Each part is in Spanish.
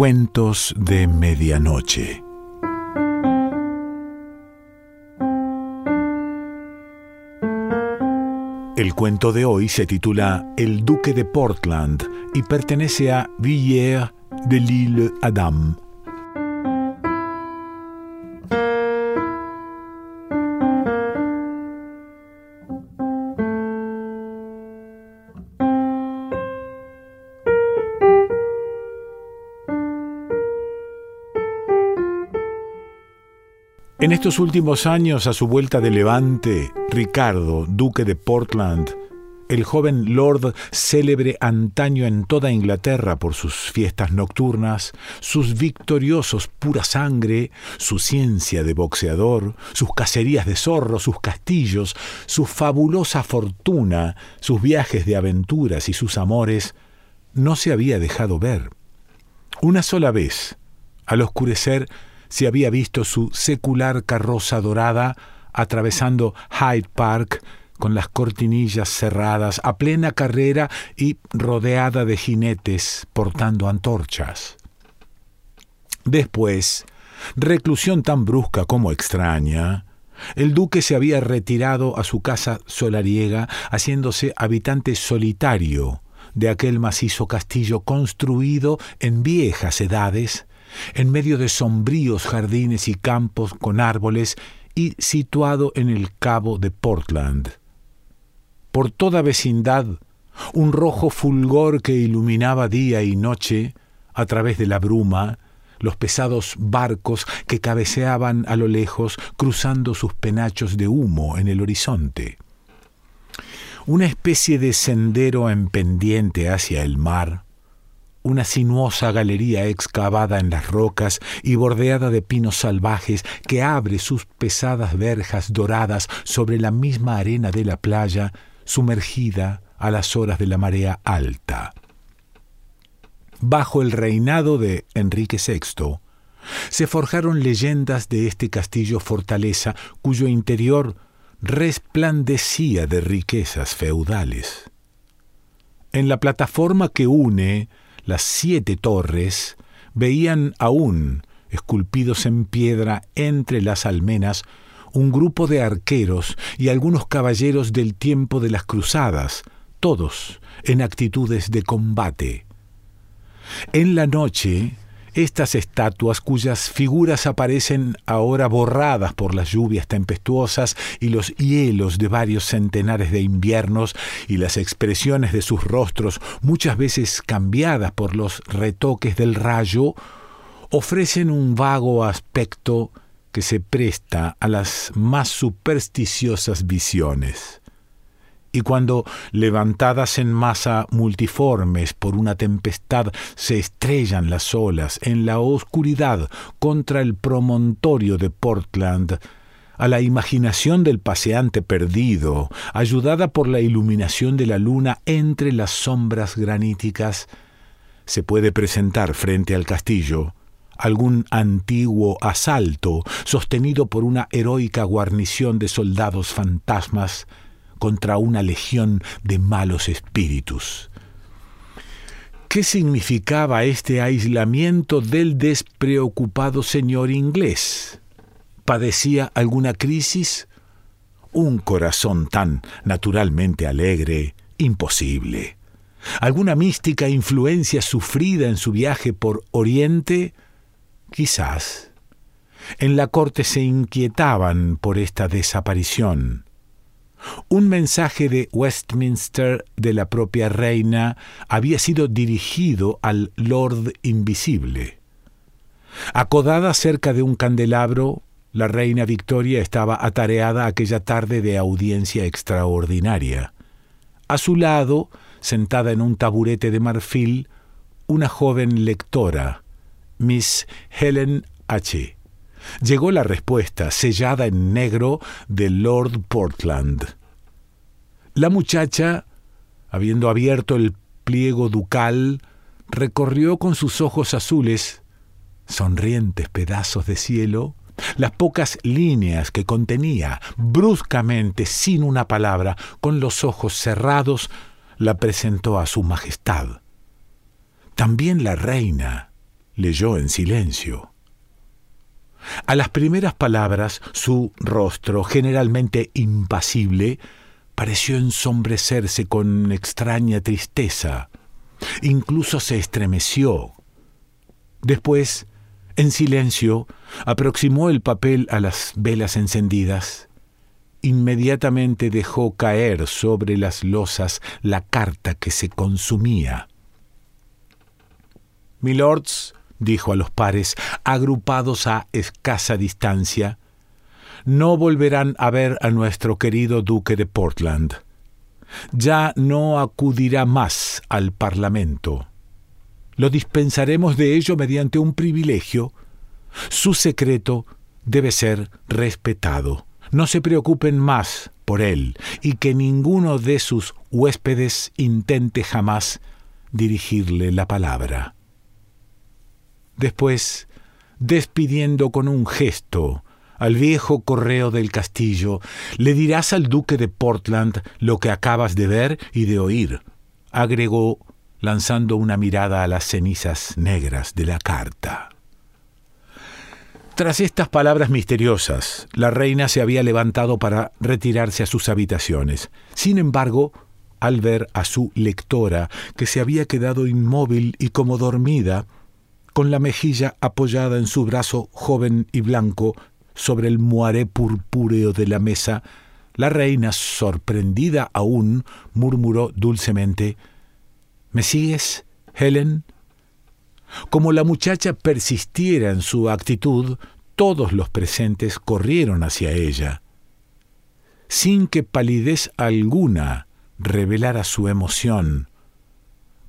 Cuentos de Medianoche. El cuento de hoy se titula El Duque de Portland y pertenece a Villers de l'Île Adam. En estos últimos años, a su vuelta de Levante, Ricardo, duque de Portland, el joven lord célebre antaño en toda Inglaterra por sus fiestas nocturnas, sus victoriosos pura sangre, su ciencia de boxeador, sus cacerías de zorro, sus castillos, su fabulosa fortuna, sus viajes de aventuras y sus amores, no se había dejado ver. Una sola vez, al oscurecer, se había visto su secular carroza dorada atravesando Hyde Park con las cortinillas cerradas a plena carrera y rodeada de jinetes portando antorchas. Después, reclusión tan brusca como extraña, el duque se había retirado a su casa solariega, haciéndose habitante solitario de aquel macizo castillo construido en viejas edades en medio de sombríos jardines y campos con árboles y situado en el cabo de Portland. Por toda vecindad, un rojo fulgor que iluminaba día y noche, a través de la bruma, los pesados barcos que cabeceaban a lo lejos cruzando sus penachos de humo en el horizonte. Una especie de sendero en pendiente hacia el mar, una sinuosa galería excavada en las rocas y bordeada de pinos salvajes que abre sus pesadas verjas doradas sobre la misma arena de la playa, sumergida a las horas de la marea alta. Bajo el reinado de Enrique VI, se forjaron leyendas de este castillo fortaleza cuyo interior resplandecía de riquezas feudales. En la plataforma que une las siete torres, veían aún, esculpidos en piedra entre las almenas, un grupo de arqueros y algunos caballeros del tiempo de las cruzadas, todos en actitudes de combate. En la noche estas estatuas cuyas figuras aparecen ahora borradas por las lluvias tempestuosas y los hielos de varios centenares de inviernos y las expresiones de sus rostros muchas veces cambiadas por los retoques del rayo, ofrecen un vago aspecto que se presta a las más supersticiosas visiones y cuando, levantadas en masa multiformes por una tempestad, se estrellan las olas en la oscuridad contra el promontorio de Portland, a la imaginación del paseante perdido, ayudada por la iluminación de la luna entre las sombras graníticas, se puede presentar frente al castillo algún antiguo asalto sostenido por una heroica guarnición de soldados fantasmas contra una legión de malos espíritus. ¿Qué significaba este aislamiento del despreocupado señor inglés? ¿Padecía alguna crisis? Un corazón tan naturalmente alegre, imposible. ¿Alguna mística influencia sufrida en su viaje por Oriente? Quizás. En la corte se inquietaban por esta desaparición. Un mensaje de Westminster de la propia reina había sido dirigido al Lord Invisible. Acodada cerca de un candelabro, la reina Victoria estaba atareada aquella tarde de audiencia extraordinaria. A su lado, sentada en un taburete de marfil, una joven lectora, Miss Helen H. Llegó la respuesta, sellada en negro, de Lord Portland. La muchacha, habiendo abierto el pliego ducal, recorrió con sus ojos azules, sonrientes pedazos de cielo, las pocas líneas que contenía, bruscamente, sin una palabra, con los ojos cerrados, la presentó a su Majestad. También la reina, leyó en silencio. A las primeras palabras, su rostro, generalmente impasible, pareció ensombrecerse con extraña tristeza. Incluso se estremeció. Después, en silencio, aproximó el papel a las velas encendidas. Inmediatamente dejó caer sobre las losas la carta que se consumía. Milords, dijo a los pares, agrupados a escasa distancia, no volverán a ver a nuestro querido duque de Portland. Ya no acudirá más al Parlamento. Lo dispensaremos de ello mediante un privilegio. Su secreto debe ser respetado. No se preocupen más por él y que ninguno de sus huéspedes intente jamás dirigirle la palabra. Después, despidiendo con un gesto al viejo correo del castillo, le dirás al duque de Portland lo que acabas de ver y de oír, agregó lanzando una mirada a las cenizas negras de la carta. Tras estas palabras misteriosas, la reina se había levantado para retirarse a sus habitaciones. Sin embargo, al ver a su lectora, que se había quedado inmóvil y como dormida, con la mejilla apoyada en su brazo joven y blanco sobre el moaré purpúreo de la mesa, la reina, sorprendida aún, murmuró dulcemente ¿Me sigues, Helen? Como la muchacha persistiera en su actitud, todos los presentes corrieron hacia ella. Sin que palidez alguna revelara su emoción,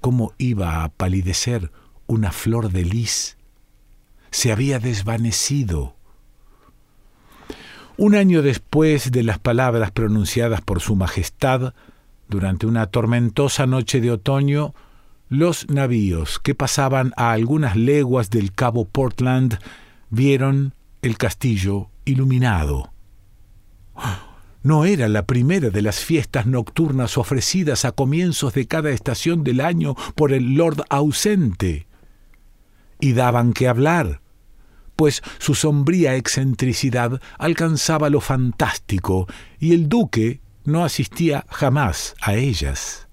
¿cómo iba a palidecer una flor de lis? Se había desvanecido. Un año después de las palabras pronunciadas por Su Majestad, durante una tormentosa noche de otoño, los navíos que pasaban a algunas leguas del cabo Portland vieron el castillo iluminado. No era la primera de las fiestas nocturnas ofrecidas a comienzos de cada estación del año por el Lord ausente. Y daban que hablar, pues su sombría excentricidad alcanzaba lo fantástico, y el duque no asistía jamás a ellas.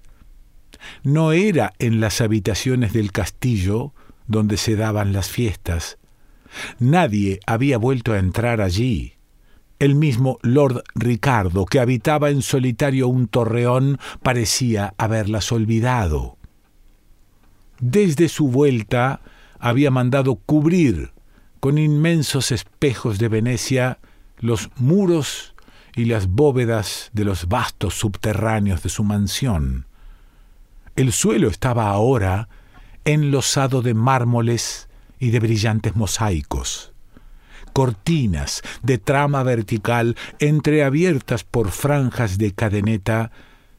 No era en las habitaciones del castillo donde se daban las fiestas. Nadie había vuelto a entrar allí. El mismo Lord Ricardo, que habitaba en solitario un torreón, parecía haberlas olvidado. Desde su vuelta había mandado cubrir con inmensos espejos de Venecia los muros y las bóvedas de los vastos subterráneos de su mansión. El suelo estaba ahora enlosado de mármoles y de brillantes mosaicos. Cortinas de trama vertical entreabiertas por franjas de cadeneta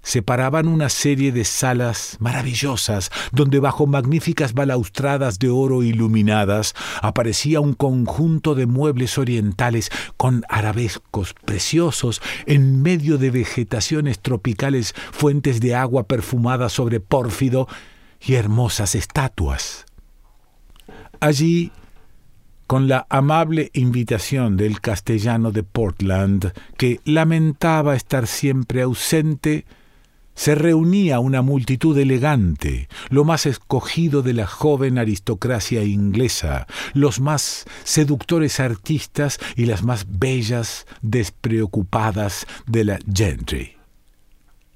separaban una serie de salas maravillosas, donde bajo magníficas balaustradas de oro iluminadas aparecía un conjunto de muebles orientales con arabescos preciosos en medio de vegetaciones tropicales, fuentes de agua perfumada sobre pórfido y hermosas estatuas. Allí, con la amable invitación del castellano de Portland, que lamentaba estar siempre ausente, se reunía una multitud elegante, lo más escogido de la joven aristocracia inglesa, los más seductores artistas y las más bellas despreocupadas de la gentry.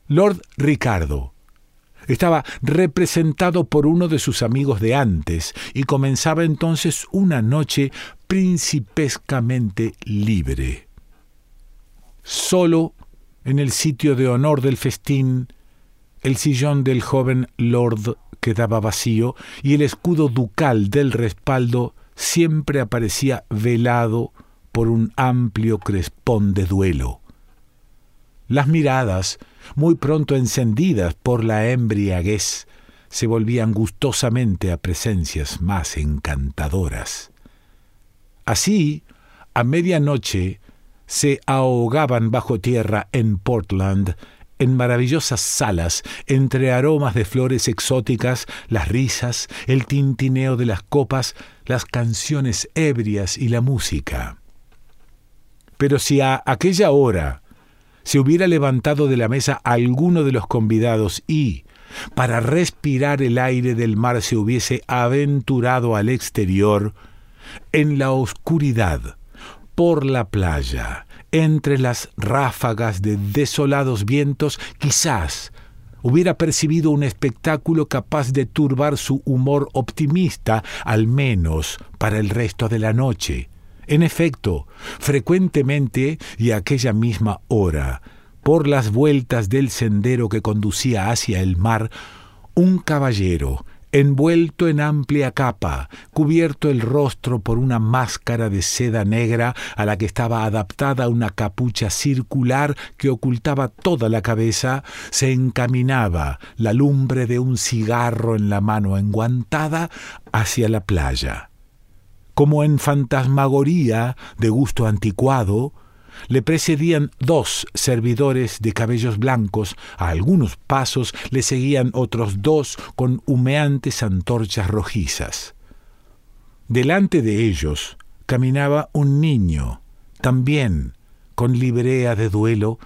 Lord Ricardo estaba representado por uno de sus amigos de antes y comenzaba entonces una noche principescamente libre. Solo en el sitio de honor del festín, el sillón del joven lord quedaba vacío y el escudo ducal del respaldo siempre aparecía velado por un amplio crespón de duelo. Las miradas, muy pronto encendidas por la embriaguez, se volvían gustosamente a presencias más encantadoras. Así, a medianoche, se ahogaban bajo tierra en Portland en maravillosas salas, entre aromas de flores exóticas, las risas, el tintineo de las copas, las canciones ebrias y la música. Pero si a aquella hora se hubiera levantado de la mesa alguno de los convidados y, para respirar el aire del mar, se hubiese aventurado al exterior, en la oscuridad, por la playa, entre las ráfagas de desolados vientos, quizás hubiera percibido un espectáculo capaz de turbar su humor optimista, al menos para el resto de la noche. En efecto, frecuentemente y a aquella misma hora, por las vueltas del sendero que conducía hacia el mar, un caballero, envuelto en amplia capa, cubierto el rostro por una máscara de seda negra a la que estaba adaptada una capucha circular que ocultaba toda la cabeza, se encaminaba, la lumbre de un cigarro en la mano enguantada, hacia la playa. Como en fantasmagoría de gusto anticuado, le precedían dos servidores de cabellos blancos, a algunos pasos le seguían otros dos con humeantes antorchas rojizas. Delante de ellos caminaba un niño, también con librea de duelo,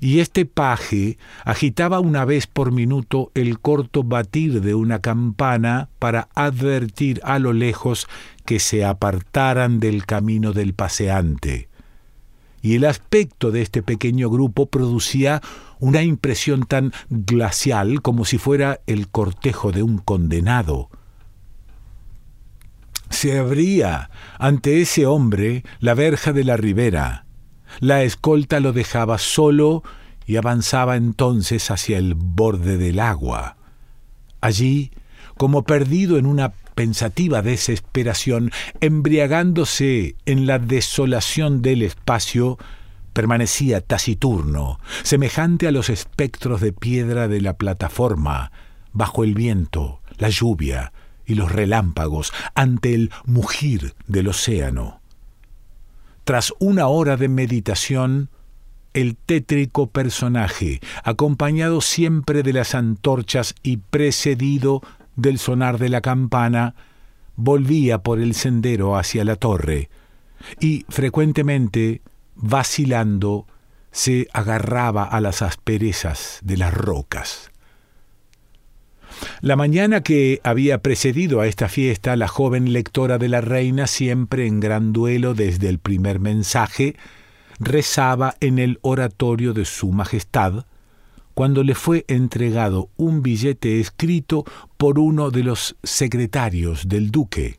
y este paje agitaba una vez por minuto el corto batir de una campana para advertir a lo lejos que se apartaran del camino del paseante y el aspecto de este pequeño grupo producía una impresión tan glacial como si fuera el cortejo de un condenado. Se abría ante ese hombre la verja de la ribera. La escolta lo dejaba solo y avanzaba entonces hacia el borde del agua. Allí, como perdido en una pensativa desesperación, embriagándose en la desolación del espacio, permanecía taciturno, semejante a los espectros de piedra de la plataforma, bajo el viento, la lluvia y los relámpagos, ante el mugir del océano. Tras una hora de meditación, el tétrico personaje, acompañado siempre de las antorchas y precedido del sonar de la campana, volvía por el sendero hacia la torre, y frecuentemente, vacilando, se agarraba a las asperezas de las rocas. La mañana que había precedido a esta fiesta, la joven lectora de la reina, siempre en gran duelo desde el primer mensaje, rezaba en el oratorio de Su Majestad, cuando le fue entregado un billete escrito por uno de los secretarios del duque.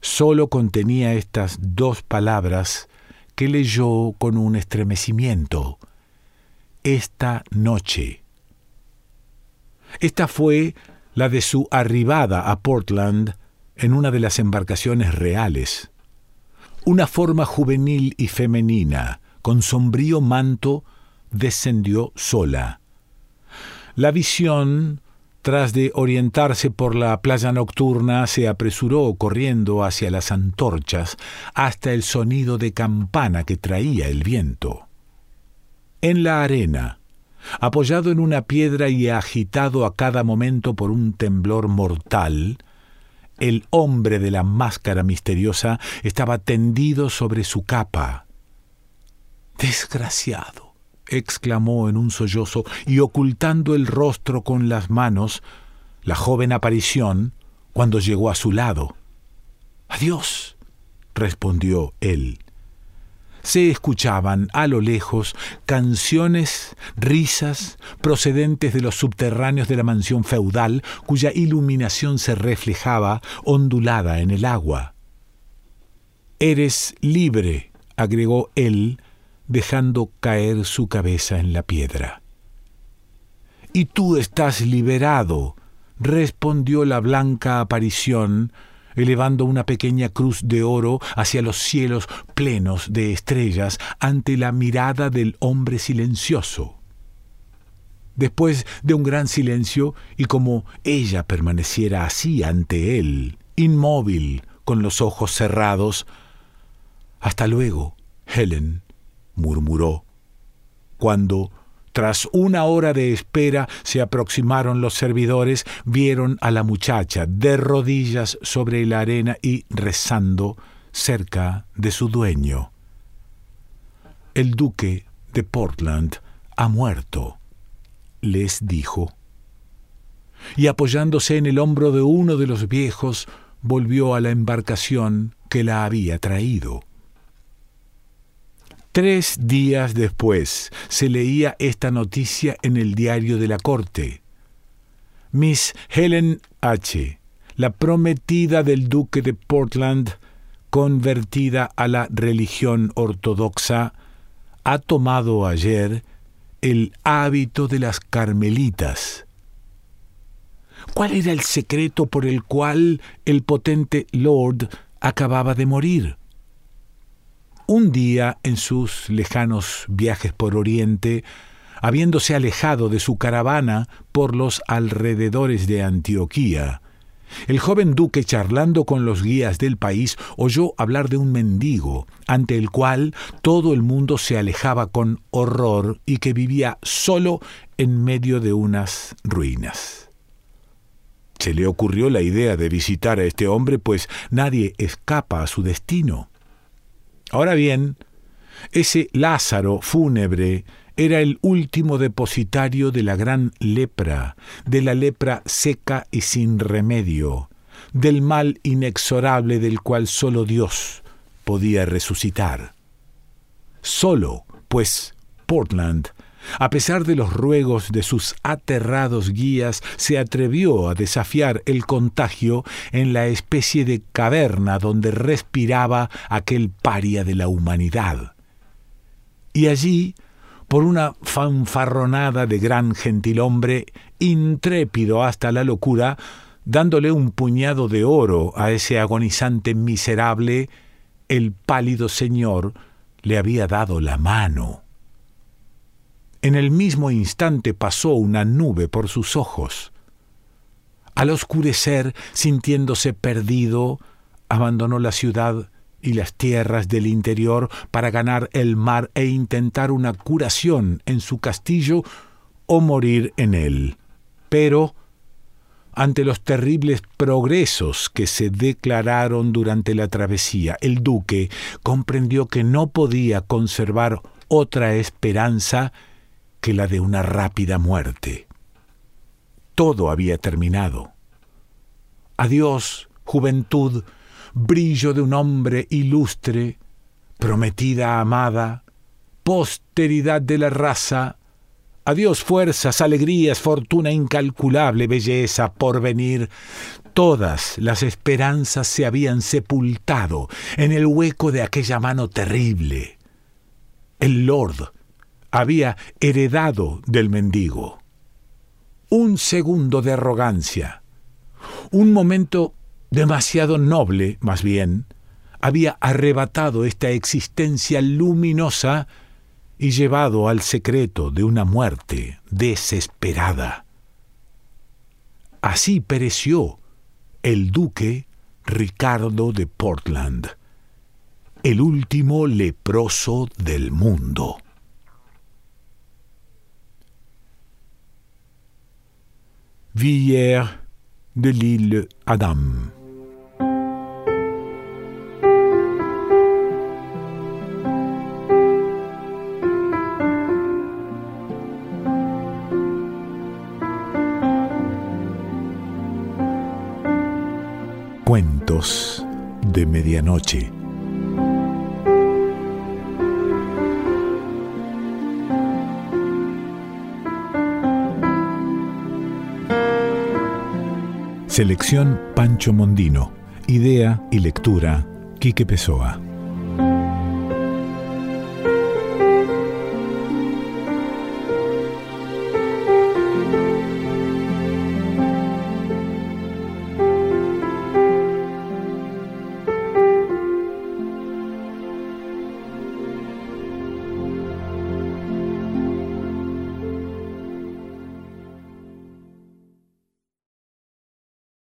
Solo contenía estas dos palabras que leyó con un estremecimiento. Esta noche. Esta fue la de su arribada a Portland en una de las embarcaciones reales. Una forma juvenil y femenina, con sombrío manto, descendió sola. La visión, tras de orientarse por la playa nocturna, se apresuró corriendo hacia las antorchas hasta el sonido de campana que traía el viento. En la arena, apoyado en una piedra y agitado a cada momento por un temblor mortal, el hombre de la máscara misteriosa estaba tendido sobre su capa. Desgraciado exclamó en un sollozo y ocultando el rostro con las manos, la joven aparición, cuando llegó a su lado. Adiós, respondió él. Se escuchaban a lo lejos canciones, risas, procedentes de los subterráneos de la mansión feudal, cuya iluminación se reflejaba ondulada en el agua. Eres libre, agregó él, dejando caer su cabeza en la piedra. Y tú estás liberado, respondió la blanca aparición, elevando una pequeña cruz de oro hacia los cielos plenos de estrellas ante la mirada del hombre silencioso. Después de un gran silencio, y como ella permaneciera así ante él, inmóvil, con los ojos cerrados, Hasta luego, Helen, murmuró, cuando, Tras una hora de espera se aproximaron los servidores, vieron a la muchacha de rodillas sobre la arena y rezando cerca de su dueño. El duque de Portland ha muerto, les dijo. Y apoyándose en el hombro de uno de los viejos, volvió a la embarcación que la había traído. Tres días después se leía esta noticia en el diario de la corte. Miss Helen H., la prometida del duque de Portland, convertida a la religión ortodoxa, ha tomado ayer el hábito de las carmelitas. ¿Cuál era el secreto por el cual el potente Lord acababa de morir? Un día, en sus lejanos viajes por Oriente, habiéndose alejado de su caravana por los alrededores de Antioquía, el joven duque, charlando con los guías del país, oyó hablar de un mendigo, ante el cual todo el mundo se alejaba con horror y que vivía solo en medio de unas ruinas. Se le ocurrió la idea de visitar a este hombre, pues nadie escapa a su destino. Ahora bien, ese Lázaro fúnebre era el último depositario de la gran lepra, de la lepra seca y sin remedio, del mal inexorable del cual sólo Dios podía resucitar. Solo, pues, Portland, a pesar de los ruegos de sus aterrados guías, se atrevió a desafiar el contagio en la especie de caverna donde respiraba aquel paria de la humanidad. Y allí por una fanfarronada de gran gentilhombre, intrépido hasta la locura, dándole un puñado de oro a ese agonizante miserable, el pálido señor le había dado la mano. En el mismo instante pasó una nube por sus ojos. Al oscurecer, sintiéndose perdido, abandonó la ciudad y las tierras del interior para ganar el mar e intentar una curación en su castillo o morir en él. Pero, ante los terribles progresos que se declararon durante la travesía, el duque comprendió que no podía conservar otra esperanza que la de una rápida muerte. Todo había terminado. Adiós, juventud, brillo de un hombre ilustre, prometida amada, posteridad de la raza, adiós fuerzas, alegrías, fortuna incalculable, belleza, porvenir. Todas las esperanzas se habían sepultado en el hueco de aquella mano terrible. El Lord había heredado del mendigo. Un segundo de arrogancia, un momento demasiado noble, más bien, había arrebatado esta existencia luminosa y llevado al secreto de una muerte desesperada. Así pereció el duque Ricardo de Portland, el último leproso del mundo. De l'île Adam. Cuentos de Medianoche. Selección Pancho Mondino. Idea y lectura Quique Pessoa.